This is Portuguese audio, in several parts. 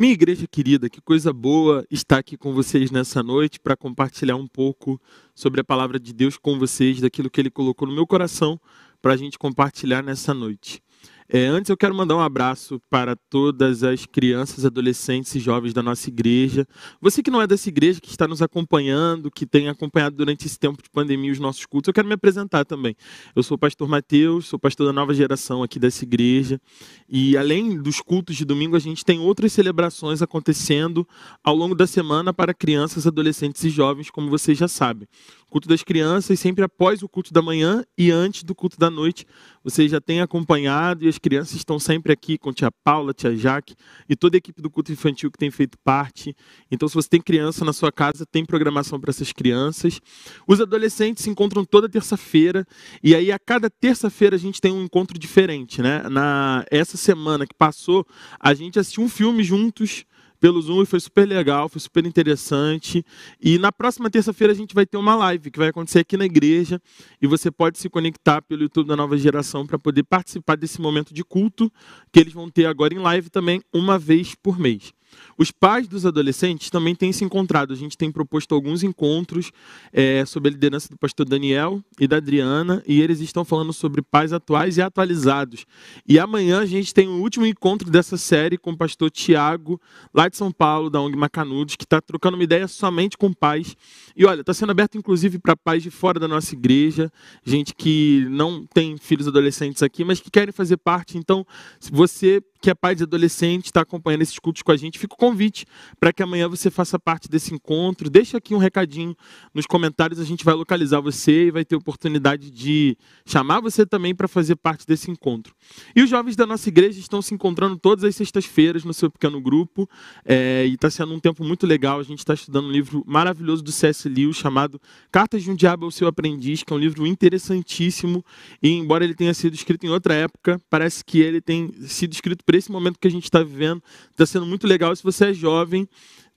Minha igreja querida, que coisa boa estar aqui com vocês nessa noite para compartilhar um pouco sobre a palavra de Deus com vocês, daquilo que Ele colocou no meu coração para a gente compartilhar nessa noite. É, antes eu quero mandar um abraço para todas as crianças, adolescentes e jovens da nossa igreja. Você que não é dessa igreja, que está nos acompanhando, que tem acompanhado durante esse tempo de pandemia os nossos cultos, eu quero me apresentar também. Eu sou o pastor Mateus, sou pastor da nova geração aqui dessa igreja. E além dos cultos de domingo, a gente tem outras celebrações acontecendo ao longo da semana para crianças, adolescentes e jovens, como vocês já sabem culto das crianças sempre após o culto da manhã e antes do culto da noite. Vocês já têm acompanhado e as crianças estão sempre aqui com tia Paula, tia Jaque e toda a equipe do culto infantil que tem feito parte. Então, se você tem criança na sua casa, tem programação para essas crianças. Os adolescentes se encontram toda terça-feira e aí a cada terça-feira a gente tem um encontro diferente, né? Na essa semana que passou, a gente assistiu um filme juntos pelo Zoom e foi super legal, foi super interessante. E na próxima terça-feira a gente vai ter uma live que vai acontecer aqui na igreja e você pode se conectar pelo YouTube da Nova Geração para poder participar desse momento de culto que eles vão ter agora em live também uma vez por mês. Os pais dos adolescentes também têm se encontrado. A gente tem proposto alguns encontros é, sob a liderança do pastor Daniel e da Adriana, e eles estão falando sobre pais atuais e atualizados. E amanhã a gente tem o último encontro dessa série com o pastor Tiago, lá de São Paulo, da ONG Macanudos, que está trocando uma ideia somente com pais. E olha, está sendo aberto inclusive para pais de fora da nossa igreja, gente que não tem filhos adolescentes aqui, mas que querem fazer parte. Então, se você que é pai de adolescente, está acompanhando esses cultos com a gente, fica o convite para que amanhã você faça parte desse encontro. Deixa aqui um recadinho nos comentários, a gente vai localizar você e vai ter oportunidade de chamar você também para fazer parte desse encontro. E os jovens da nossa igreja estão se encontrando todas as sextas-feiras no seu pequeno grupo, é, e está sendo um tempo muito legal. A gente está estudando um livro maravilhoso do C.S. Lewis chamado Cartas de um Diabo ao Seu Aprendiz, que é um livro interessantíssimo, e embora ele tenha sido escrito em outra época, parece que ele tem sido escrito para esse momento que a gente está vivendo. Está sendo muito legal. Se você é jovem,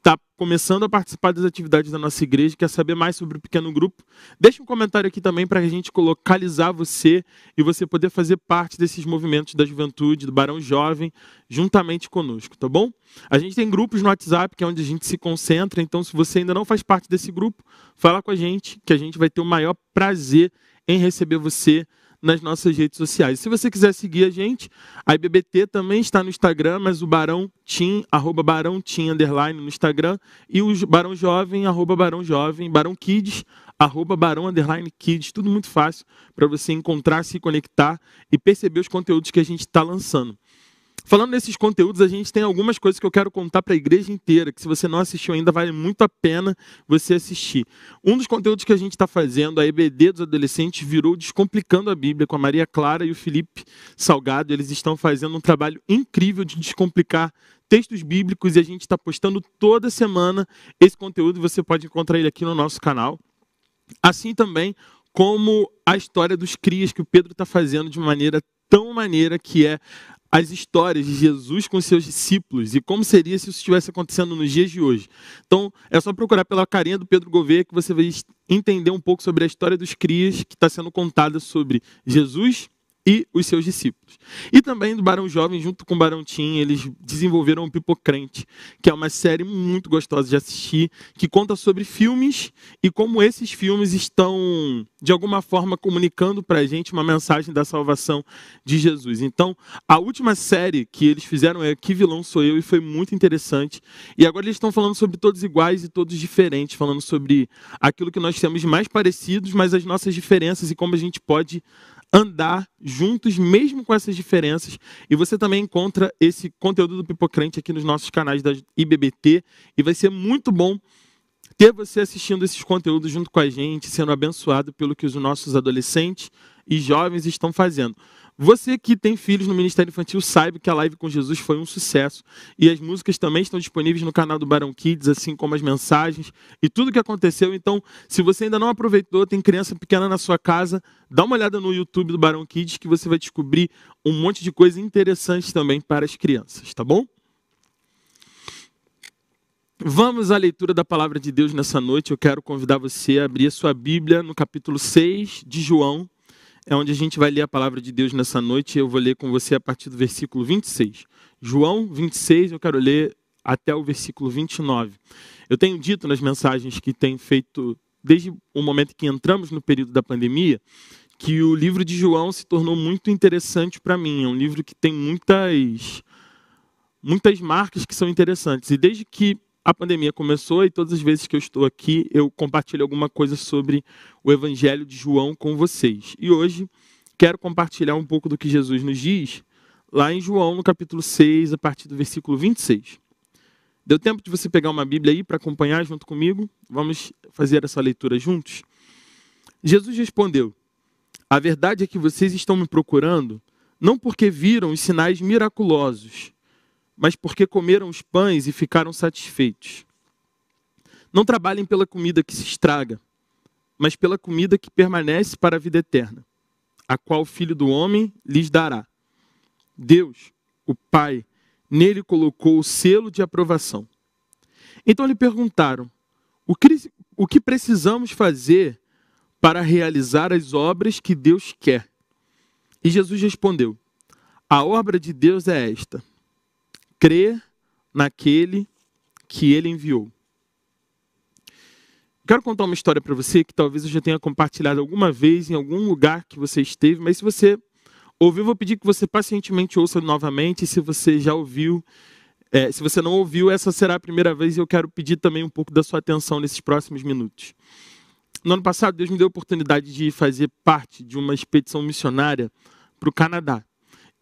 está começando a participar das atividades da nossa igreja, quer saber mais sobre o pequeno grupo, deixe um comentário aqui também para a gente localizar você e você poder fazer parte desses movimentos da juventude, do Barão Jovem, juntamente conosco, tá bom? A gente tem grupos no WhatsApp, que é onde a gente se concentra, então se você ainda não faz parte desse grupo, fala com a gente, que a gente vai ter o maior prazer em receber você nas nossas redes sociais. Se você quiser seguir a gente, a IBBT também está no Instagram, mas o Barão Tim, arroba Barão Tim, underline no Instagram, e o Barão Jovem, arroba Barão Jovem, Barão Kids, arroba Barão Underline Kids, tudo muito fácil para você encontrar, se conectar e perceber os conteúdos que a gente está lançando. Falando nesses conteúdos, a gente tem algumas coisas que eu quero contar para a igreja inteira, que se você não assistiu ainda, vale muito a pena você assistir. Um dos conteúdos que a gente está fazendo, a EBD dos adolescentes, virou Descomplicando a Bíblia, com a Maria Clara e o Felipe Salgado. Eles estão fazendo um trabalho incrível de descomplicar textos bíblicos e a gente está postando toda semana esse conteúdo. Você pode encontrar ele aqui no nosso canal. Assim também como a história dos crias que o Pedro está fazendo de maneira tão maneira que é as histórias de Jesus com seus discípulos e como seria se isso estivesse acontecendo nos dias de hoje. Então, é só procurar pela carinha do Pedro Gouveia que você vai entender um pouco sobre a história dos crias que está sendo contada sobre Jesus e os seus discípulos. E também do Barão Jovem, junto com o Barão Tim, eles desenvolveram o Pipocrente, que é uma série muito gostosa de assistir, que conta sobre filmes e como esses filmes estão, de alguma forma, comunicando para a gente uma mensagem da salvação de Jesus. Então, a última série que eles fizeram é Que Vilão Sou Eu, e foi muito interessante. E agora eles estão falando sobre todos iguais e todos diferentes, falando sobre aquilo que nós temos mais parecidos, mas as nossas diferenças e como a gente pode andar juntos, mesmo com essas diferenças. E você também encontra esse conteúdo do Pipocrente aqui nos nossos canais da IBBT. E vai ser muito bom ter você assistindo esses conteúdos junto com a gente, sendo abençoado pelo que os nossos adolescentes e jovens estão fazendo. Você que tem filhos no Ministério Infantil, saiba que a live com Jesus foi um sucesso. E as músicas também estão disponíveis no canal do Barão Kids, assim como as mensagens e tudo que aconteceu. Então, se você ainda não aproveitou, tem criança pequena na sua casa, dá uma olhada no YouTube do Barão Kids que você vai descobrir um monte de coisa interessante também para as crianças, tá bom? Vamos à leitura da palavra de Deus nessa noite. Eu quero convidar você a abrir a sua Bíblia no capítulo 6 de João é onde a gente vai ler a palavra de Deus nessa noite. Eu vou ler com você a partir do versículo 26. João 26, eu quero ler até o versículo 29. Eu tenho dito nas mensagens que tenho feito desde o momento que entramos no período da pandemia, que o livro de João se tornou muito interessante para mim. É um livro que tem muitas muitas marcas que são interessantes. E desde que a pandemia começou e todas as vezes que eu estou aqui, eu compartilho alguma coisa sobre o Evangelho de João com vocês. E hoje quero compartilhar um pouco do que Jesus nos diz lá em João, no capítulo 6, a partir do versículo 26. Deu tempo de você pegar uma Bíblia aí para acompanhar junto comigo? Vamos fazer essa leitura juntos? Jesus respondeu: A verdade é que vocês estão me procurando não porque viram os sinais miraculosos, mas porque comeram os pães e ficaram satisfeitos. Não trabalhem pela comida que se estraga, mas pela comida que permanece para a vida eterna, a qual o Filho do Homem lhes dará. Deus, o Pai, nele colocou o selo de aprovação. Então lhe perguntaram: o que, o que precisamos fazer para realizar as obras que Deus quer? E Jesus respondeu: A obra de Deus é esta: crer naquele que ele enviou. Quero contar uma história para você que talvez eu já tenha compartilhado alguma vez em algum lugar que você esteve, mas se você ouviu, vou pedir que você pacientemente ouça novamente. Se você já ouviu, é, se você não ouviu, essa será a primeira vez e eu quero pedir também um pouco da sua atenção nesses próximos minutos. No ano passado, Deus me deu a oportunidade de fazer parte de uma expedição missionária para o Canadá.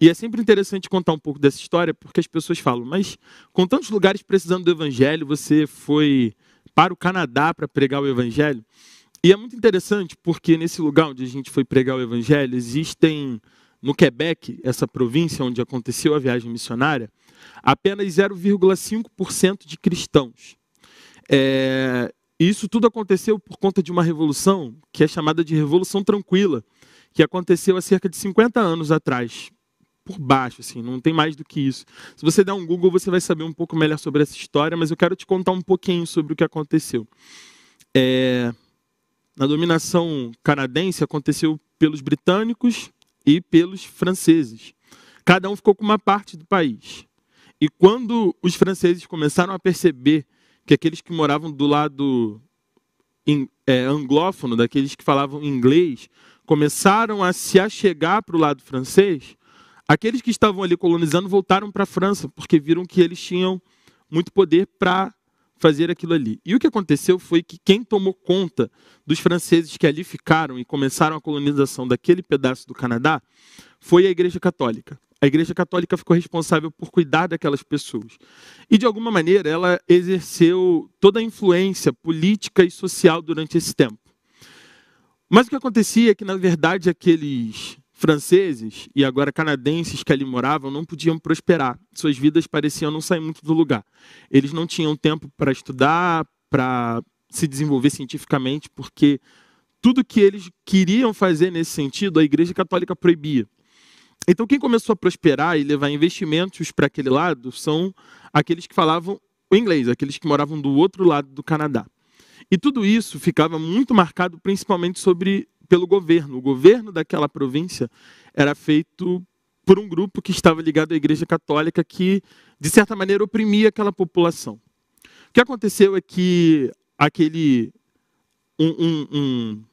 E é sempre interessante contar um pouco dessa história, porque as pessoas falam, mas com tantos lugares precisando do evangelho, você foi para o Canadá para pregar o evangelho? E é muito interessante, porque nesse lugar onde a gente foi pregar o evangelho, existem no Quebec, essa província onde aconteceu a viagem missionária, apenas 0,5% de cristãos. É, isso tudo aconteceu por conta de uma revolução que é chamada de Revolução Tranquila, que aconteceu há cerca de 50 anos atrás, por baixo, assim, não tem mais do que isso. Se você der um Google, você vai saber um pouco melhor sobre essa história, mas eu quero te contar um pouquinho sobre o que aconteceu. É, na dominação canadense aconteceu pelos britânicos, e pelos franceses. Cada um ficou com uma parte do país. E quando os franceses começaram a perceber que aqueles que moravam do lado é, anglófono, daqueles que falavam inglês, começaram a se achegar para o lado francês, aqueles que estavam ali colonizando voltaram para a França, porque viram que eles tinham muito poder para fazer aquilo ali. E o que aconteceu foi que quem tomou conta dos franceses que ali ficaram e começaram a colonização daquele pedaço do Canadá foi a Igreja Católica. A Igreja Católica ficou responsável por cuidar daquelas pessoas. E, de alguma maneira, ela exerceu toda a influência política e social durante esse tempo. Mas o que acontecia é que, na verdade, aqueles franceses e agora canadenses que ali moravam não podiam prosperar. Suas vidas pareciam não sair muito do lugar. Eles não tinham tempo para estudar, para se desenvolver cientificamente, porque tudo que eles queriam fazer nesse sentido, a Igreja Católica proibia. Então, quem começou a prosperar e levar investimentos para aquele lado são aqueles que falavam o inglês, aqueles que moravam do outro lado do Canadá. E tudo isso ficava muito marcado principalmente sobre pelo governo. O governo daquela província era feito por um grupo que estava ligado à Igreja Católica que, de certa maneira, oprimia aquela população. O que aconteceu é que aquele um, um, um,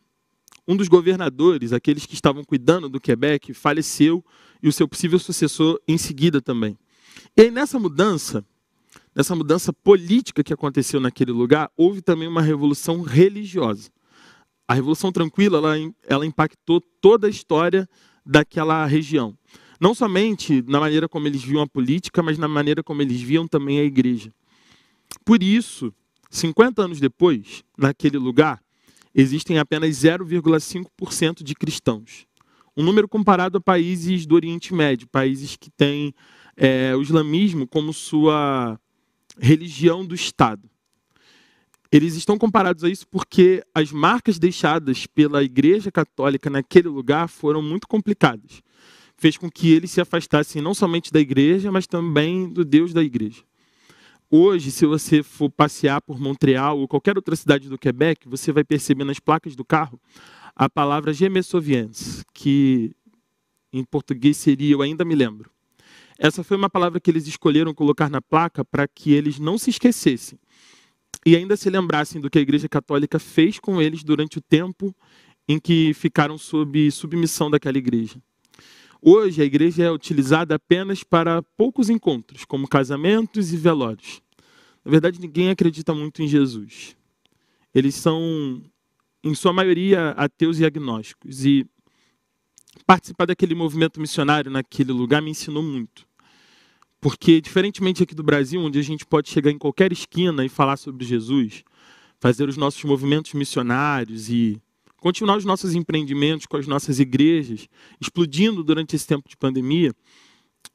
um dos governadores, aqueles que estavam cuidando do Quebec, faleceu e o seu possível sucessor em seguida também. E aí, nessa mudança, nessa mudança política que aconteceu naquele lugar, houve também uma revolução religiosa a Revolução Tranquila ela, ela impactou toda a história daquela região. Não somente na maneira como eles viam a política, mas na maneira como eles viam também a igreja. Por isso, 50 anos depois, naquele lugar, existem apenas 0,5% de cristãos. Um número comparado a países do Oriente Médio, países que têm é, o islamismo como sua religião do Estado. Eles estão comparados a isso porque as marcas deixadas pela Igreja Católica naquele lugar foram muito complicadas. Fez com que eles se afastassem não somente da igreja, mas também do Deus da igreja. Hoje, se você for passear por Montreal ou qualquer outra cidade do Quebec, você vai perceber nas placas do carro a palavra Gemesoviens, que em português seria Eu Ainda Me Lembro. Essa foi uma palavra que eles escolheram colocar na placa para que eles não se esquecessem e ainda se lembrassem do que a Igreja Católica fez com eles durante o tempo em que ficaram sob submissão daquela igreja. Hoje, a igreja é utilizada apenas para poucos encontros, como casamentos e velórios. Na verdade, ninguém acredita muito em Jesus. Eles são, em sua maioria, ateus e agnósticos. E participar daquele movimento missionário naquele lugar me ensinou muito. Porque, diferentemente aqui do Brasil, onde a gente pode chegar em qualquer esquina e falar sobre Jesus, fazer os nossos movimentos missionários e continuar os nossos empreendimentos com as nossas igrejas, explodindo durante esse tempo de pandemia,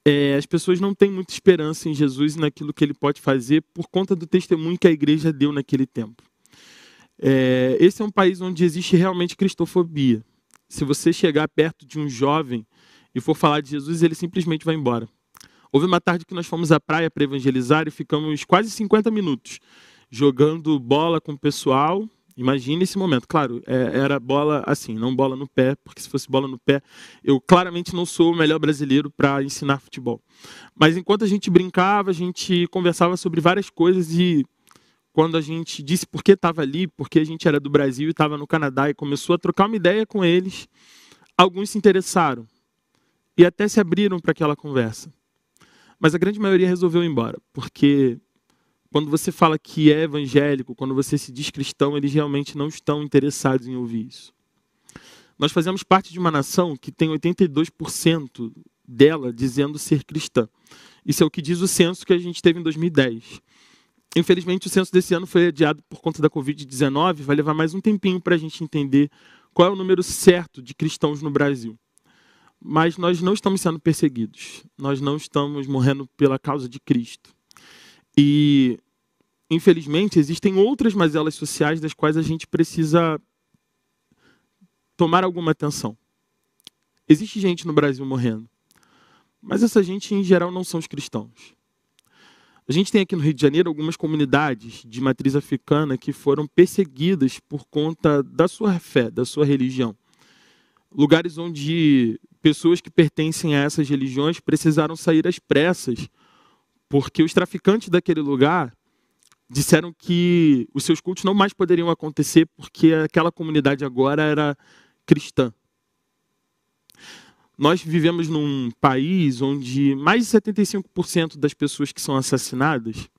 é, as pessoas não têm muita esperança em Jesus e naquilo que ele pode fazer por conta do testemunho que a igreja deu naquele tempo. É, esse é um país onde existe realmente cristofobia. Se você chegar perto de um jovem e for falar de Jesus, ele simplesmente vai embora. Houve uma tarde que nós fomos à praia para evangelizar e ficamos quase 50 minutos jogando bola com o pessoal Imagine esse momento. Claro, é, era bola assim, não bola no pé, porque se fosse bola no pé, eu claramente não sou o melhor brasileiro para ensinar futebol. Mas enquanto a gente brincava, a gente conversava sobre várias coisas e quando a gente disse por que estava ali, porque a gente era do Brasil e estava no Canadá e começou a trocar uma ideia com eles, alguns se interessaram e até se abriram para aquela conversa. Mas a grande maioria resolveu ir embora, porque quando você fala que é evangélico, quando você se diz cristão, eles realmente não estão interessados em ouvir isso. Nós fazemos parte de uma nação que tem 82% dela dizendo ser cristã. Isso é o que diz o censo que a gente teve em 2010. Infelizmente, o censo desse ano foi adiado por conta da Covid-19. Vai levar mais um tempinho para a gente entender qual é o número certo de cristãos no Brasil. Mas nós não estamos sendo perseguidos. Nós não estamos morrendo pela causa de Cristo. E, infelizmente, existem outras mazelas sociais das quais a gente precisa tomar alguma atenção. Existe gente no Brasil morrendo, mas essa gente, em geral, não são os cristãos. A gente tem aqui no Rio de Janeiro algumas comunidades de matriz africana que foram perseguidas por conta da sua fé, da sua religião. Lugares onde pessoas que pertencem a essas religiões precisaram sair às pressas porque os traficantes daquele lugar disseram que os seus cultos não mais poderiam acontecer porque aquela comunidade agora era cristã. Nós vivemos num país onde mais de 75% das pessoas que são assassinadas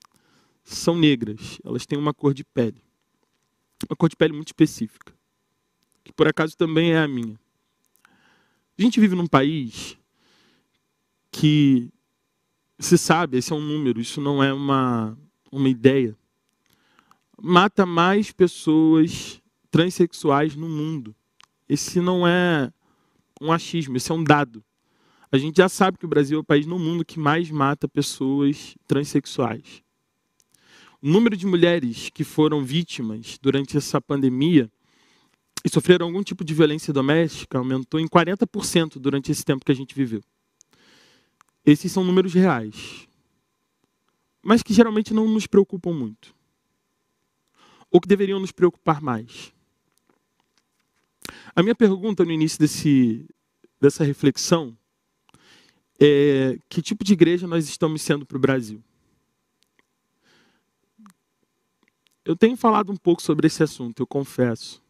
são negras. Elas têm uma cor de pele. Uma cor de pele muito específica. Que por acaso também é a minha. A gente vive num país que se sabe, esse é um número, isso não é uma, uma ideia. Mata mais pessoas transexuais no mundo. Esse não é um achismo, esse é um dado. A gente já sabe que o Brasil é o país no mundo que mais mata pessoas transexuais. O número de mulheres que foram vítimas durante essa pandemia e sofreram algum tipo de violência doméstica aumentou em 40% durante esse tempo que a gente viveu. Esses são números reais, mas que geralmente não nos preocupam muito, ou que deveriam nos preocupar mais. A minha pergunta no início desse, dessa reflexão é: que tipo de igreja nós estamos sendo para o Brasil? Eu tenho falado um pouco sobre esse assunto, eu confesso.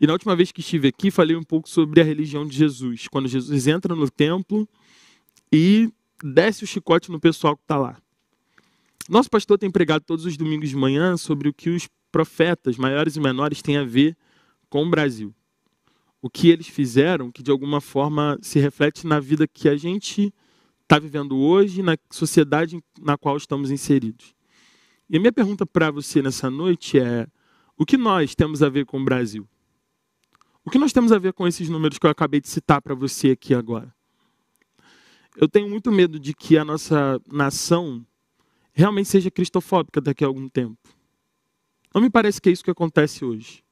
E na última vez que estive aqui, falei um pouco sobre a religião de Jesus. Quando Jesus entra no templo e desce o chicote no pessoal que está lá. Nosso pastor tem pregado todos os domingos de manhã sobre o que os profetas, maiores e menores, têm a ver com o Brasil. O que eles fizeram que de alguma forma se reflete na vida que a gente está vivendo hoje, na sociedade na qual estamos inseridos. E a minha pergunta para você nessa noite é: o que nós temos a ver com o Brasil? O que nós temos a ver com esses números que eu acabei de citar para você aqui agora? eu tenho muito medo de que a nossa nação realmente seja cristofóbica daqui a algum tempo. Não me parece que é isso que acontece hoje.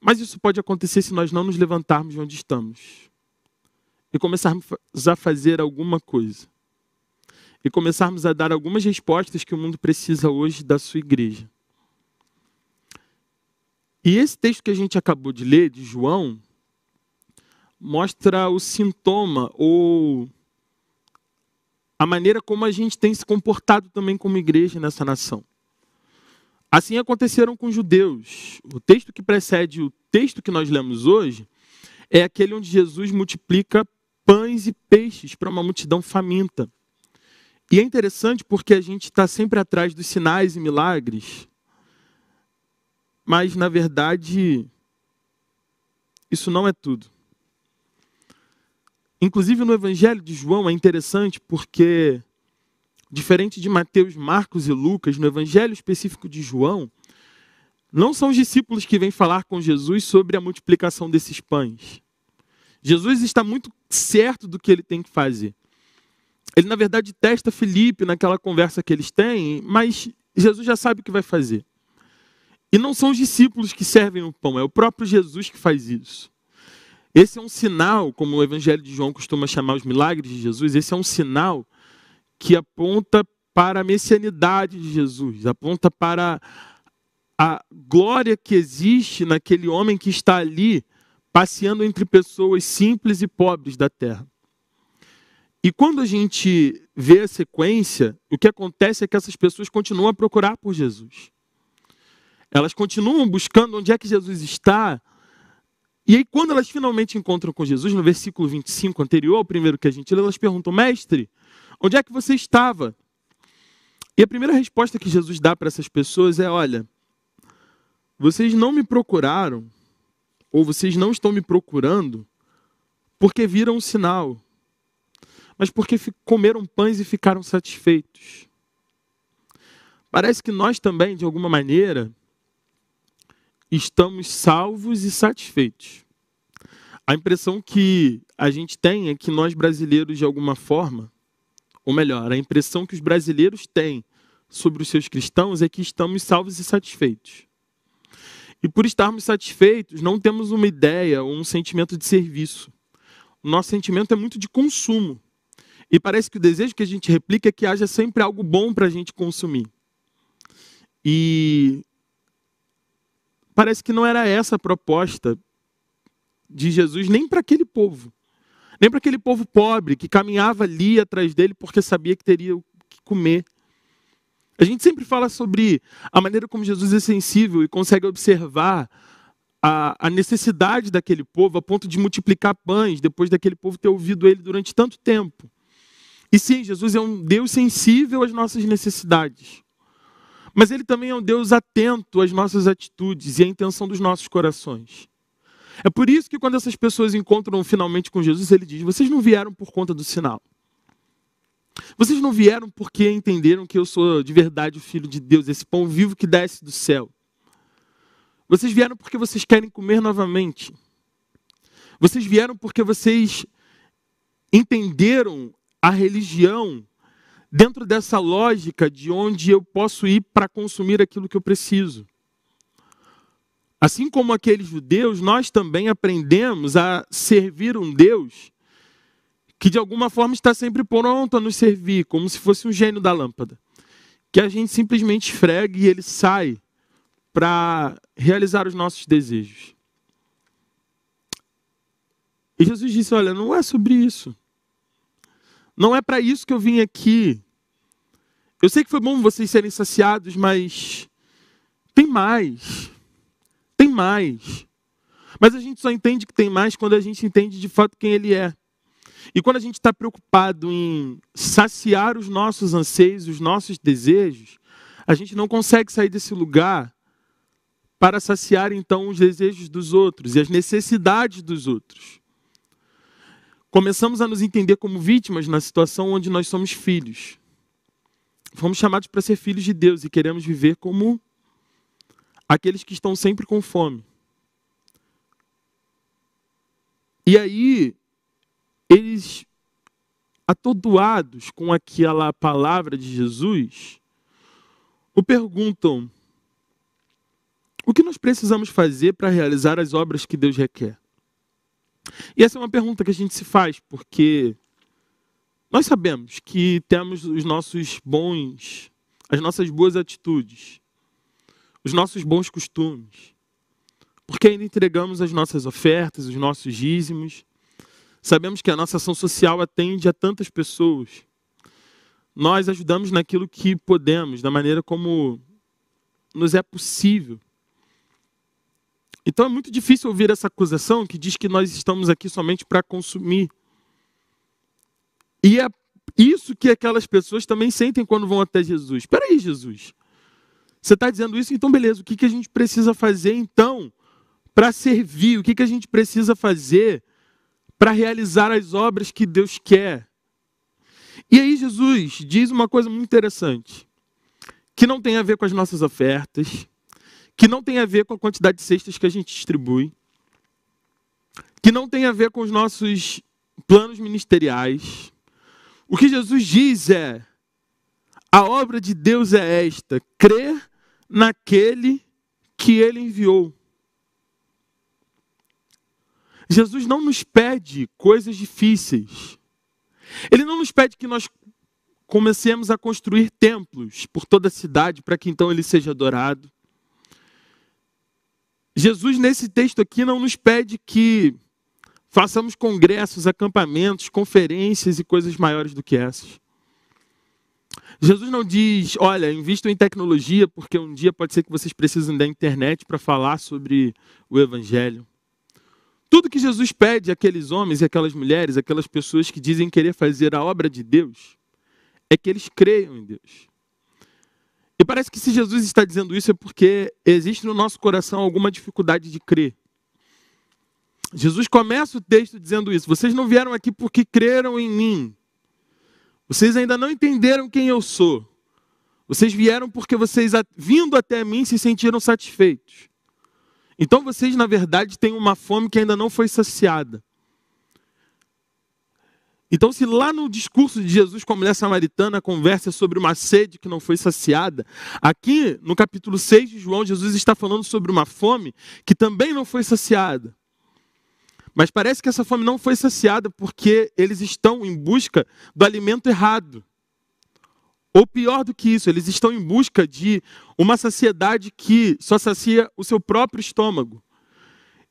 Mas isso pode acontecer se nós não nos levantarmos de onde estamos e começarmos a fazer alguma coisa. E começarmos a dar algumas respostas que o mundo precisa hoje da sua igreja. E esse texto que a gente acabou de ler, de João, mostra o sintoma ou a maneira como a gente tem se comportado também como igreja nessa nação. Assim aconteceram com os judeus. O texto que precede o texto que nós lemos hoje é aquele onde Jesus multiplica pães e peixes para uma multidão faminta. E é interessante porque a gente está sempre atrás dos sinais e milagres, mas na verdade isso não é tudo. Inclusive no Evangelho de João é interessante porque, diferente de Mateus, Marcos e Lucas, no Evangelho específico de João, não são os discípulos que vêm falar com Jesus sobre a multiplicação desses pães. Jesus está muito certo do que ele tem que fazer. Ele, na verdade, testa Felipe naquela conversa que eles têm, mas Jesus já sabe o que vai fazer. E não são os discípulos que servem o pão, é o próprio Jesus que faz isso. Esse é um sinal, como o Evangelho de João costuma chamar os milagres de Jesus, esse é um sinal que aponta para a messianidade de Jesus, aponta para a glória que existe naquele homem que está ali passeando entre pessoas simples e pobres da terra. E quando a gente vê a sequência, o que acontece é que essas pessoas continuam a procurar por Jesus. Elas continuam buscando onde é que Jesus está. E aí, quando elas finalmente encontram com Jesus, no versículo 25 anterior ao primeiro que a gente lê, elas perguntam: Mestre, onde é que você estava? E a primeira resposta que Jesus dá para essas pessoas é: Olha, vocês não me procuraram, ou vocês não estão me procurando, porque viram um sinal, mas porque comeram pães e ficaram satisfeitos. Parece que nós também, de alguma maneira, estamos salvos e satisfeitos. A impressão que a gente tem é que nós brasileiros, de alguma forma, ou melhor, a impressão que os brasileiros têm sobre os seus cristãos é que estamos salvos e satisfeitos. E por estarmos satisfeitos, não temos uma ideia ou um sentimento de serviço. O nosso sentimento é muito de consumo. E parece que o desejo que a gente replica é que haja sempre algo bom para a gente consumir. E parece que não era essa a proposta de Jesus nem para aquele povo. Nem para aquele povo pobre que caminhava ali atrás dele porque sabia que teria o que comer. A gente sempre fala sobre a maneira como Jesus é sensível e consegue observar a, a, necessidade daquele povo a ponto de multiplicar pães depois daquele povo ter ouvido ele durante tanto tempo. E sim, Jesus é um Deus sensível às nossas necessidades. Mas ele também é um Deus atento às nossas atitudes e à intenção dos nossos corações. É por isso que quando essas pessoas encontram finalmente com Jesus, ele diz: Vocês não vieram por conta do sinal. Vocês não vieram porque entenderam que eu sou de verdade o Filho de Deus, esse pão vivo que desce do céu. Vocês vieram porque vocês querem comer novamente. Vocês vieram porque vocês entenderam a religião dentro dessa lógica de onde eu posso ir para consumir aquilo que eu preciso. Assim como aqueles judeus, nós também aprendemos a servir um Deus que de alguma forma está sempre pronto a nos servir, como se fosse um gênio da lâmpada. Que a gente simplesmente esfrega e ele sai para realizar os nossos desejos. E Jesus disse: Olha, não é sobre isso. Não é para isso que eu vim aqui. Eu sei que foi bom vocês serem saciados, mas tem mais. Tem mais. Mas a gente só entende que tem mais quando a gente entende de fato quem Ele é. E quando a gente está preocupado em saciar os nossos anseios, os nossos desejos, a gente não consegue sair desse lugar para saciar então os desejos dos outros e as necessidades dos outros começamos a nos entender como vítimas na situação onde nós somos filhos. Fomos chamados para ser filhos de Deus e queremos viver como aqueles que estão sempre com fome. E aí, eles, atordoados com aquela palavra de Jesus, o perguntam: o que nós precisamos fazer para realizar as obras que Deus requer? E essa é uma pergunta que a gente se faz, porque nós sabemos que temos os nossos bons, as nossas boas atitudes, os nossos bons costumes, porque ainda entregamos as nossas ofertas, os nossos dízimos. Sabemos que a nossa ação social atende a tantas pessoas. nós ajudamos naquilo que podemos, da maneira como nos é possível. Então é muito difícil ouvir essa acusação que diz que nós estamos aqui somente para consumir. E é isso que aquelas pessoas também sentem quando vão até Jesus. Espera aí, Jesus. Você está dizendo isso? Então, beleza. O que, que a gente precisa fazer, então, para servir? O que, que a gente precisa fazer para realizar as obras que Deus quer? E aí, Jesus diz uma coisa muito interessante, que não tem a ver com as nossas ofertas, que não tem a ver com a quantidade de cestas que a gente distribui, que não tem a ver com os nossos planos ministeriais. O que Jesus diz é: a obra de Deus é esta, crer naquele que ele enviou. Jesus não nos pede coisas difíceis. Ele não nos pede que nós comecemos a construir templos por toda a cidade para que então ele seja adorado. Jesus, nesse texto aqui, não nos pede que façamos congressos, acampamentos, conferências e coisas maiores do que essas. Jesus não diz, olha, invistam em tecnologia, porque um dia pode ser que vocês precisem da internet para falar sobre o Evangelho. Tudo que Jesus pede àqueles homens e aquelas mulheres, aquelas pessoas que dizem querer fazer a obra de Deus, é que eles creiam em Deus. E parece que se Jesus está dizendo isso é porque existe no nosso coração alguma dificuldade de crer. Jesus começa o texto dizendo isso: Vocês não vieram aqui porque creram em mim. Vocês ainda não entenderam quem eu sou. Vocês vieram porque vocês, vindo até mim, se sentiram satisfeitos. Então vocês, na verdade, têm uma fome que ainda não foi saciada. Então, se lá no discurso de Jesus com a mulher samaritana a conversa é sobre uma sede que não foi saciada, aqui no capítulo 6 de João, Jesus está falando sobre uma fome que também não foi saciada. Mas parece que essa fome não foi saciada porque eles estão em busca do alimento errado. Ou pior do que isso, eles estão em busca de uma saciedade que só sacia o seu próprio estômago.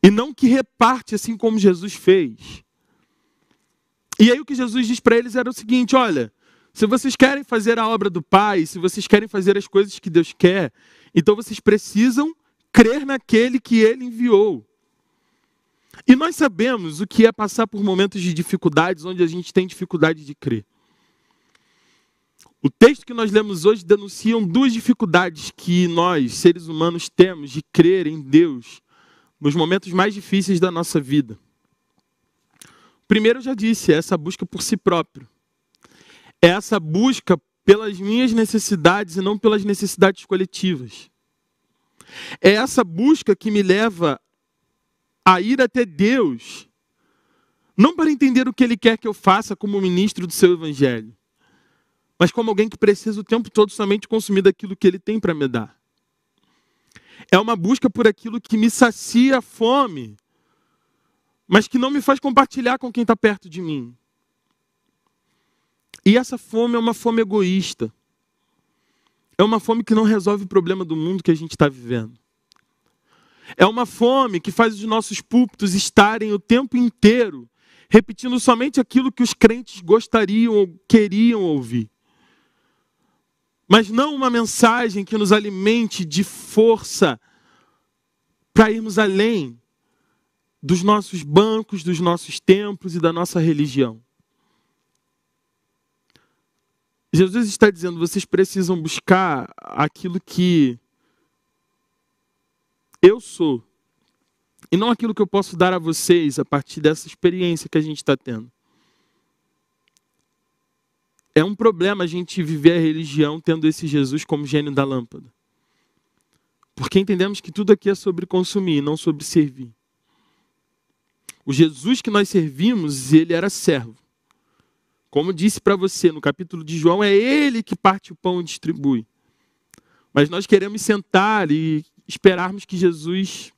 E não que reparte assim como Jesus fez. E aí o que Jesus diz para eles era o seguinte: olha, se vocês querem fazer a obra do Pai, se vocês querem fazer as coisas que Deus quer, então vocês precisam crer naquele que ele enviou. E nós sabemos o que é passar por momentos de dificuldades onde a gente tem dificuldade de crer. O texto que nós lemos hoje denunciam duas dificuldades que nós, seres humanos, temos de crer em Deus nos momentos mais difíceis da nossa vida. Primeiro, eu já disse, é essa busca por si próprio. É essa busca pelas minhas necessidades e não pelas necessidades coletivas. É essa busca que me leva a ir até Deus, não para entender o que Ele quer que eu faça como ministro do seu Evangelho, mas como alguém que precisa o tempo todo somente consumir daquilo que Ele tem para me dar. É uma busca por aquilo que me sacia a fome mas que não me faz compartilhar com quem está perto de mim. E essa fome é uma fome egoísta. É uma fome que não resolve o problema do mundo que a gente está vivendo. É uma fome que faz os nossos púlpitos estarem o tempo inteiro repetindo somente aquilo que os crentes gostariam ou queriam ouvir. Mas não uma mensagem que nos alimente de força para irmos além dos nossos bancos, dos nossos templos e da nossa religião. Jesus está dizendo: vocês precisam buscar aquilo que eu sou, e não aquilo que eu posso dar a vocês a partir dessa experiência que a gente está tendo. É um problema a gente viver a religião tendo esse Jesus como gênio da lâmpada. Porque entendemos que tudo aqui é sobre consumir, não sobre servir. O Jesus que nós servimos, ele era servo. Como disse para você no capítulo de João, é ele que parte o pão e distribui. Mas nós queremos sentar e esperarmos que Jesus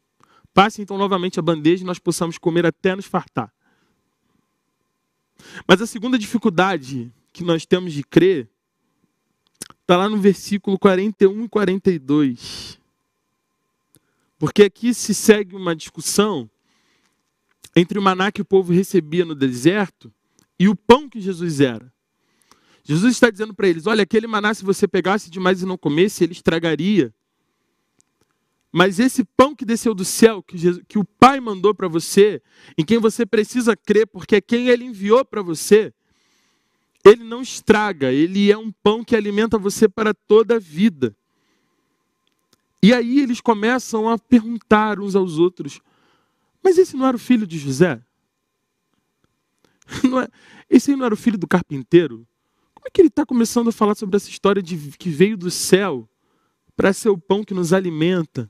passe então novamente a bandeja e nós possamos comer até nos fartar. Mas a segunda dificuldade que nós temos de crer está lá no versículo 41 e 42. Porque aqui se segue uma discussão entre o maná que o povo recebia no deserto e o pão que Jesus era. Jesus está dizendo para eles: olha, aquele maná, se você pegasse demais e não comesse, ele estragaria. Mas esse pão que desceu do céu, que, Jesus, que o Pai mandou para você, em quem você precisa crer, porque é quem ele enviou para você, ele não estraga, ele é um pão que alimenta você para toda a vida. E aí eles começam a perguntar uns aos outros: mas esse não era o filho de José? Não é, esse aí não era o filho do carpinteiro? Como é que ele está começando a falar sobre essa história de que veio do céu para ser o pão que nos alimenta?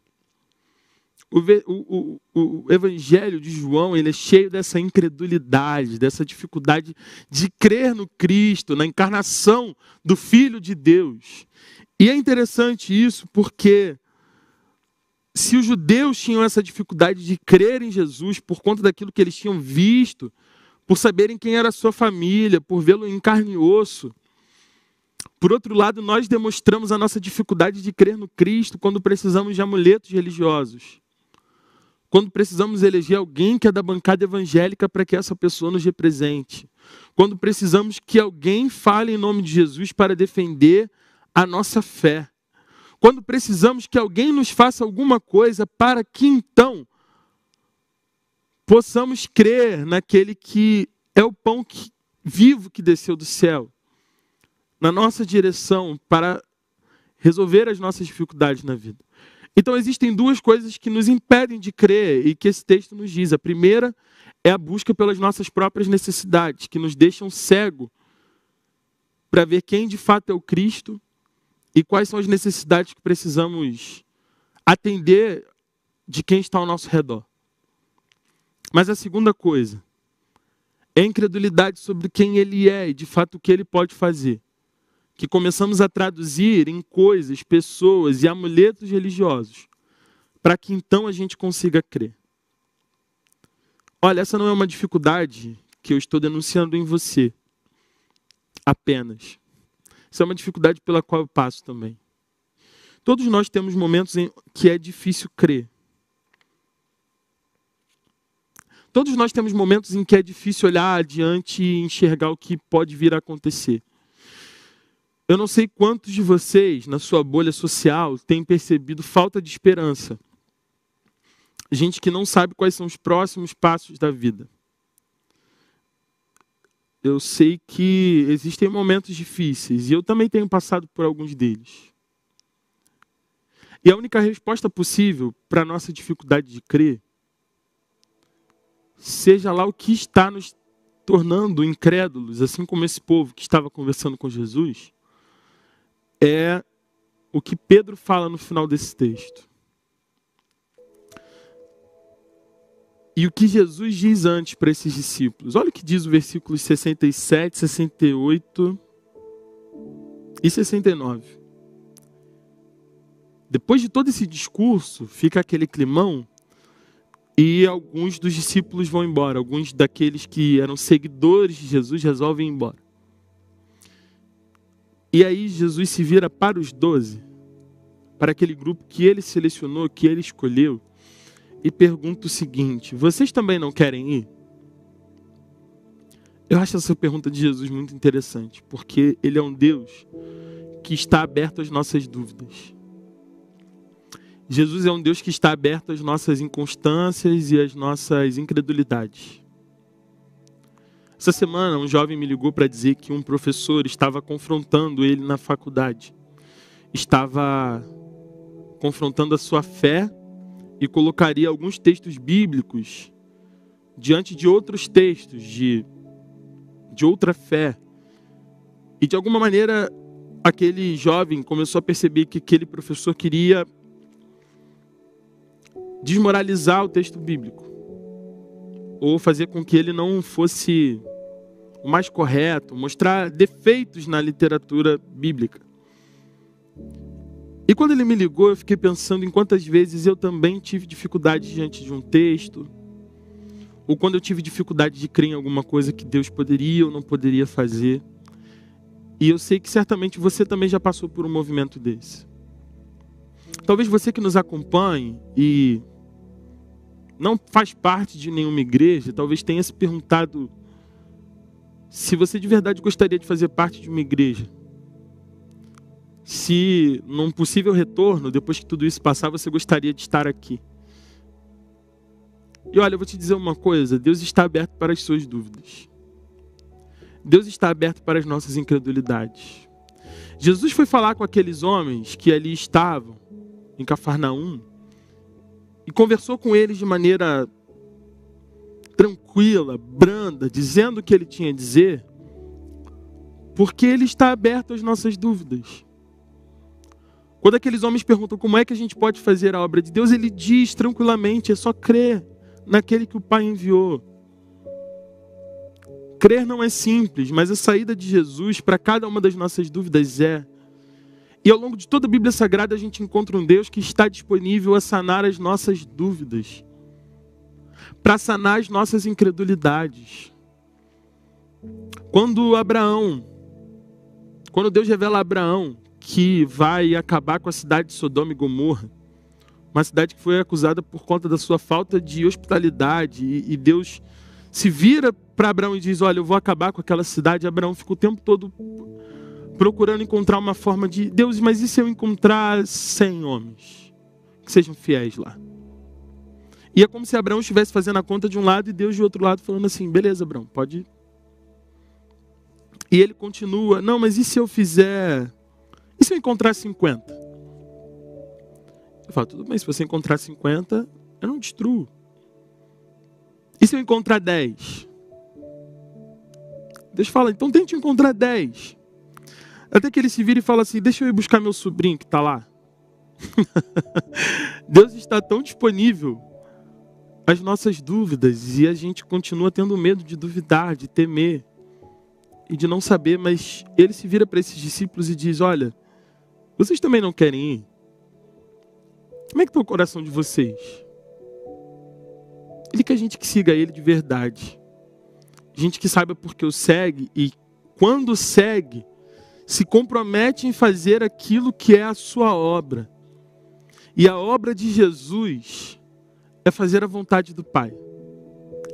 O, o, o, o, Evangelho de João ele é cheio dessa incredulidade, dessa dificuldade de crer no Cristo, na encarnação do Filho de Deus. E é interessante isso porque se os judeus tinham essa dificuldade de crer em Jesus por conta daquilo que eles tinham visto, por saberem quem era a sua família, por vê-lo em carne e osso, por outro lado, nós demonstramos a nossa dificuldade de crer no Cristo quando precisamos de amuletos religiosos. Quando precisamos eleger alguém que é da bancada evangélica para que essa pessoa nos represente, quando precisamos que alguém fale em nome de Jesus para defender a nossa fé, quando precisamos que alguém nos faça alguma coisa para que então possamos crer naquele que é o pão que, vivo que desceu do céu, na nossa direção para resolver as nossas dificuldades na vida. Então existem duas coisas que nos impedem de crer e que esse texto nos diz. A primeira é a busca pelas nossas próprias necessidades, que nos deixam cego para ver quem de fato é o Cristo e quais são as necessidades que precisamos atender de quem está ao nosso redor. Mas a segunda coisa é a incredulidade sobre quem ele é e de fato o que ele pode fazer que começamos a traduzir em coisas, pessoas e amuletos religiosos, para que então a gente consiga crer. Olha, essa não é uma dificuldade que eu estou denunciando em você apenas. Isso é uma dificuldade pela qual eu passo também. Todos nós temos momentos em que é difícil crer. Todos nós temos momentos em que é difícil olhar adiante e enxergar o que pode vir a acontecer. Eu não sei quantos de vocês, na sua bolha social, têm percebido falta de esperança. Gente que não sabe quais são os próximos passos da vida. Eu sei que existem momentos difíceis e eu também tenho passado por alguns deles. E a única resposta possível para a nossa dificuldade de crer, seja lá o que está nos tornando incrédulos, assim como esse povo que estava conversando com Jesus, é o que Pedro fala no final desse texto. E o que Jesus diz antes para esses discípulos. Olha o que diz o versículo 67, 68 e 69. Depois de todo esse discurso, fica aquele climão e alguns dos discípulos vão embora. Alguns daqueles que eram seguidores de Jesus resolvem ir embora. E aí Jesus se vira para os doze, para aquele grupo que ele selecionou, que ele escolheu, e pergunta o seguinte: Vocês também não querem ir? Eu acho essa pergunta de Jesus muito interessante, porque ele é um Deus que está aberto às nossas dúvidas. Jesus é um Deus que está aberto às nossas inconstâncias e às nossas incredulidades. Essa semana, um jovem me ligou para dizer que um professor estava confrontando ele na faculdade. Estava confrontando a sua fé e colocaria alguns textos bíblicos diante de outros textos de, de outra fé. E de alguma maneira, aquele jovem começou a perceber que aquele professor queria desmoralizar o texto bíblico ou fazer com que ele não fosse o mais correto, mostrar defeitos na literatura bíblica. E quando ele me ligou, eu fiquei pensando em quantas vezes eu também tive dificuldade diante de um texto, ou quando eu tive dificuldade de crer em alguma coisa que Deus poderia ou não poderia fazer. E eu sei que certamente você também já passou por um movimento desse. Talvez você que nos acompanhe e não faz parte de nenhuma igreja, talvez tenha se perguntado se você de verdade gostaria de fazer parte de uma igreja, se num possível retorno, depois que tudo isso passar, você gostaria de estar aqui. E olha, eu vou te dizer uma coisa: Deus está aberto para as suas dúvidas. Deus está aberto para as nossas incredulidades. Jesus foi falar com aqueles homens que ali estavam, em Cafarnaum, e conversou com eles de maneira tranquila, branda, dizendo o que ele tinha a dizer, porque ele está aberto às nossas dúvidas. Quando aqueles homens perguntam como é que a gente pode fazer a obra de Deus, ele diz tranquilamente: é só crer naquele que o Pai enviou. Crer não é simples, mas a saída de Jesus para cada uma das nossas dúvidas é. E ao longo de toda a Bíblia Sagrada a gente encontra um Deus que está disponível a sanar as nossas dúvidas, para sanar as nossas incredulidades. Quando Abraão, quando Deus revela a Abraão que vai acabar com a cidade de Sodoma e Gomorra, uma cidade que foi acusada por conta da sua falta de hospitalidade, e Deus se vira para Abraão e diz: Olha, eu vou acabar com aquela cidade. Abraão fica o tempo todo procurando encontrar uma forma de Deus, mas e se eu encontrar 100 homens que sejam fiéis lá? E é como se Abraão estivesse fazendo a conta de um lado e Deus de outro lado falando assim: beleza, Abraão, pode ir. E ele continua: não, mas e se eu fizer. E se eu encontrar 50? Eu falo: tudo bem, se você encontrar 50, eu não destruo. E se eu encontrar 10? Deus fala, então tente encontrar 10. Até que ele se vira e fala assim: Deixa eu ir buscar meu sobrinho que está lá. Deus está tão disponível às nossas dúvidas e a gente continua tendo medo de duvidar, de temer e de não saber, mas ele se vira para esses discípulos e diz: Olha, vocês também não querem ir? Como é que está o coração de vocês? Ele quer gente que siga ele de verdade. Gente que saiba porque o segue e quando segue, se compromete em fazer aquilo que é a sua obra. E a obra de Jesus é fazer a vontade do Pai.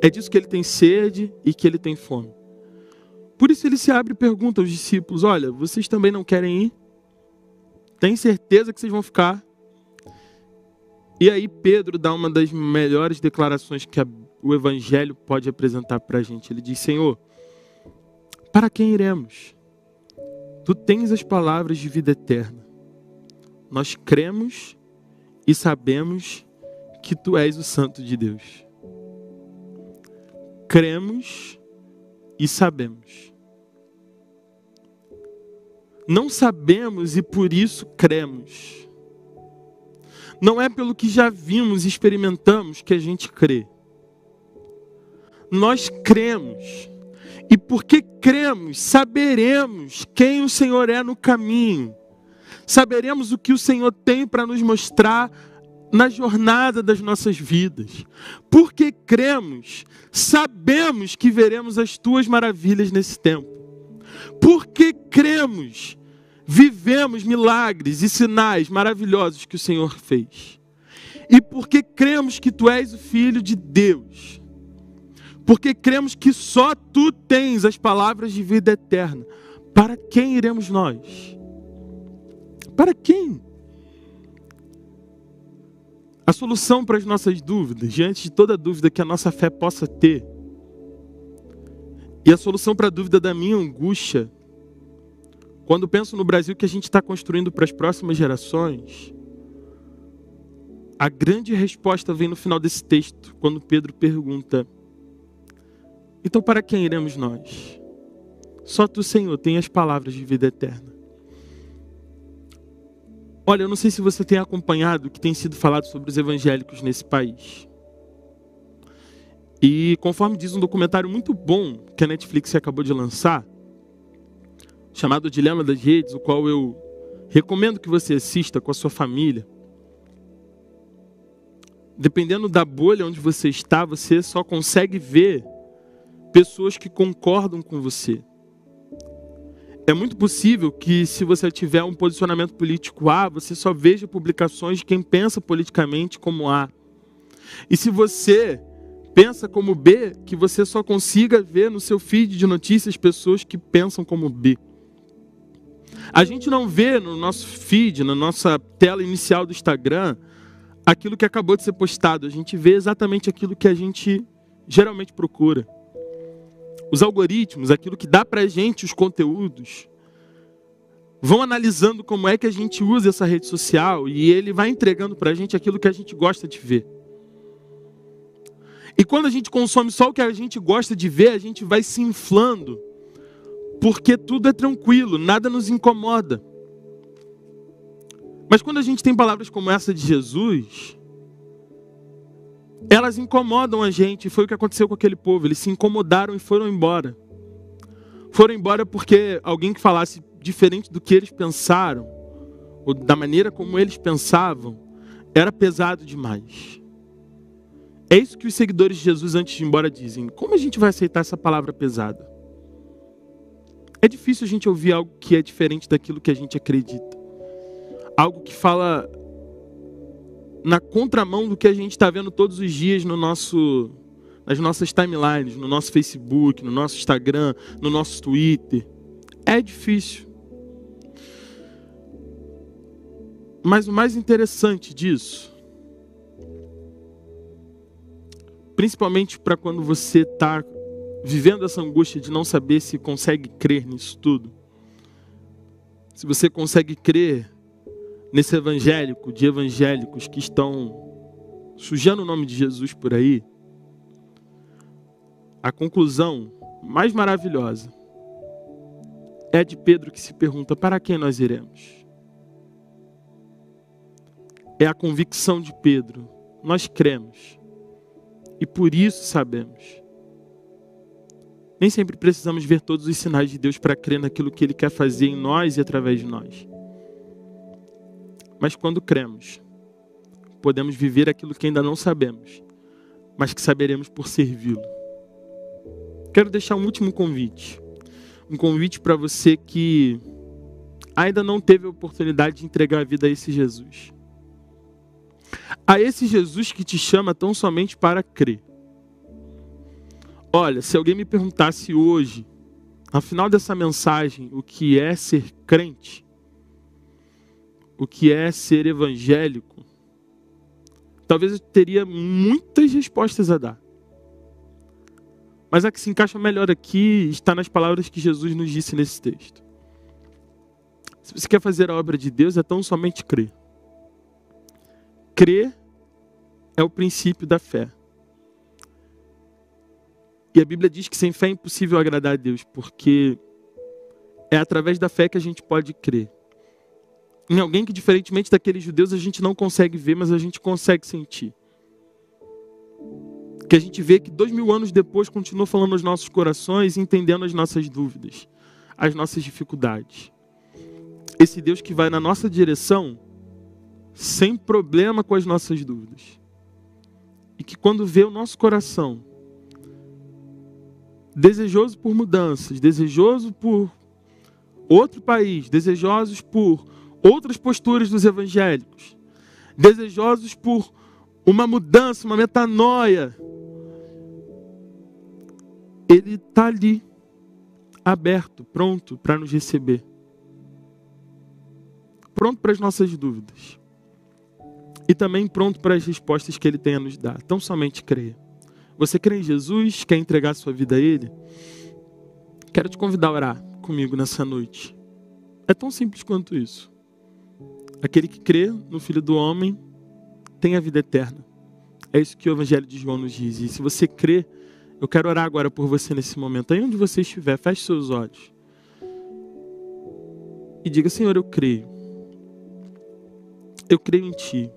É disso que ele tem sede e que ele tem fome. Por isso ele se abre e pergunta aos discípulos: Olha, vocês também não querem ir? Tem certeza que vocês vão ficar? E aí Pedro dá uma das melhores declarações que o Evangelho pode apresentar para a gente. Ele diz: Senhor, para quem iremos? Tu tens as palavras de vida eterna. Nós cremos e sabemos que tu és o Santo de Deus. Cremos e sabemos. Não sabemos e por isso cremos. Não é pelo que já vimos e experimentamos que a gente crê. Nós cremos. E porque cremos, saberemos quem o Senhor é no caminho. Saberemos o que o Senhor tem para nos mostrar na jornada das nossas vidas. Porque cremos, sabemos que veremos as tuas maravilhas nesse tempo. Porque cremos, vivemos milagres e sinais maravilhosos que o Senhor fez. E porque cremos que tu és o Filho de Deus. Porque cremos que só tu tens as palavras de vida eterna. Para quem iremos nós? Para quem? A solução para as nossas dúvidas, diante de toda dúvida que a nossa fé possa ter, e a solução para a dúvida da minha angústia, quando penso no Brasil que a gente está construindo para as próximas gerações, a grande resposta vem no final desse texto, quando Pedro pergunta: Então para quem iremos nós? Só tu, Senhor, tem as palavras de vida eterna. Olha, eu não sei se você tem acompanhado o que tem sido falado sobre os evangélicos nesse país. E conforme diz um documentário muito bom que a Netflix acabou de lançar, chamado Dilema das Redes, o qual eu recomendo que você assista com a sua família. Dependendo da bolha onde você está, você só consegue ver pessoas que concordam com você. É muito possível que, se você tiver um posicionamento político A, você só veja publicações de quem pensa politicamente como A. E se você pensa como B, que você só consiga ver no seu feed de notícias pessoas que pensam como B. A gente não vê no nosso feed, na nossa tela inicial do Instagram, aquilo que acabou de ser postado. A gente vê exatamente aquilo que a gente geralmente procura. Os algoritmos, aquilo que dá para a gente os conteúdos, vão analisando como é que a gente usa essa rede social e ele vai entregando para a gente aquilo que a gente gosta de ver. E quando a gente consome só o que a gente gosta de ver, a gente vai se inflando, porque tudo é tranquilo, nada nos incomoda. Mas quando a gente tem palavras como essa de Jesus, elas incomodam a gente. Foi o que aconteceu com aquele povo. Eles se incomodaram e foram embora. Foram embora porque alguém que falasse diferente do que eles pensaram, ou da maneira como eles pensavam, era pesado demais. É isso que os seguidores de Jesus antes de ir embora dizem. Como a gente vai aceitar essa palavra pesada? É difícil a gente ouvir algo que é diferente daquilo que a gente acredita. Algo que fala na contramão do que a gente está vendo todos os dias no nosso, nas nossas timelines, no nosso Facebook, no nosso Instagram, no nosso Twitter. É difícil. Mas o mais interessante disso, principalmente para quando você está vivendo essa angústia de não saber se consegue crer nisso tudo, se você consegue crer nesse evangélico, de evangélicos que estão sujando o nome de Jesus por aí, a conclusão mais maravilhosa é de Pedro que se pergunta: para quem nós iremos? é a convicção de Pedro. Nós cremos. E por isso sabemos. Nem sempre precisamos ver todos os sinais de Deus para crer naquilo que Ele quer fazer em nós e através de nós. Mas quando cremos, podemos viver aquilo que ainda não sabemos, mas que saberemos por servi-lo. Quero deixar um último convite. Um convite para você que ainda não teve a oportunidade de entregar a vida a esse Jesus a esse Jesus que te chama tão somente para crer. Olha, se alguém me perguntasse hoje, ao final dessa mensagem, o que é ser crente, o que é ser evangélico, talvez eu teria muitas respostas a dar. Mas a que se encaixa melhor aqui está nas palavras que Jesus nos disse nesse texto. Se você quer fazer a obra de Deus, é tão somente crer. Crer é o princípio da fé. E a Bíblia diz que sem fé é impossível agradar a Deus, porque é através da fé que a gente pode crer. Em alguém que, diferentemente daqueles judeus, a gente não consegue ver, mas a gente consegue sentir. Que a gente vê que dois mil anos depois continua falando nos nossos corações, entendendo as nossas dúvidas, as nossas dificuldades. Esse Deus que vai na nossa direção sem problema com as nossas dúvidas. E que quando vê o nosso coração desejoso por mudanças, desejoso por outro país, desejosos por outras posturas dos evangélicos, desejosos por uma mudança, uma metanoia, ele está ali, aberto, pronto para nos receber, pronto para as nossas dúvidas e também pronto para as respostas que Ele tem a nos dar. Então somente creia. Você crê em Jesus? Quer entregar sua vida a Ele? Quero te convidar a orar comigo nessa noite. É tão simples quanto isso. Aquele que crê no Filho do Homem tem a vida eterna. É isso que o Evangelho de João nos diz. E se você crê, eu quero orar agora por você nesse momento. Aí onde você estiver, feche seus olhos. E diga: Senhor, eu creio. Eu creio em Ti.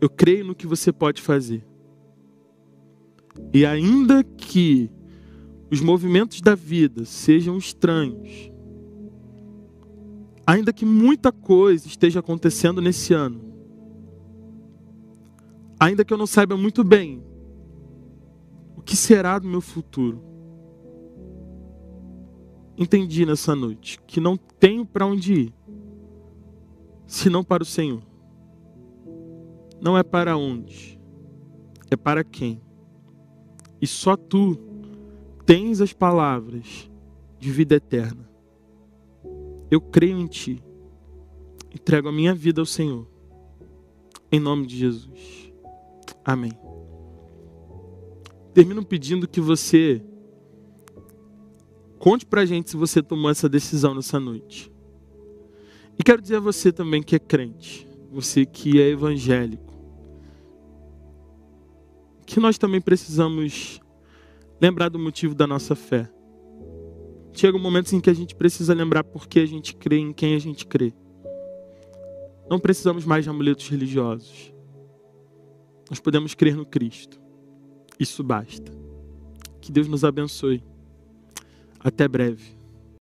Eu creio no que você pode fazer. E ainda que os movimentos da vida sejam estranhos, ainda que muita coisa esteja acontecendo nesse ano, ainda que eu não saiba muito bem o que será do meu futuro, entendi nessa noite que não tenho para onde ir, senão para o Senhor não é para onde, é para quem? E só tu tens as palavras de vida eterna. Eu creio em ti. Entrego a minha vida ao Senhor. Em nome de Jesus. Amém. Termino pedindo que você conte pra gente se você tomou essa decisão nessa noite. E quero dizer a você também que é crente, você que é evangélico, que nós também precisamos lembrar do motivo da nossa fé. Chega um momento em que a gente precisa lembrar por que a gente crê em quem a gente crê. Não precisamos mais de amuletos religiosos. Nós podemos crer no Cristo. Isso basta. Que Deus nos abençoe. Até breve.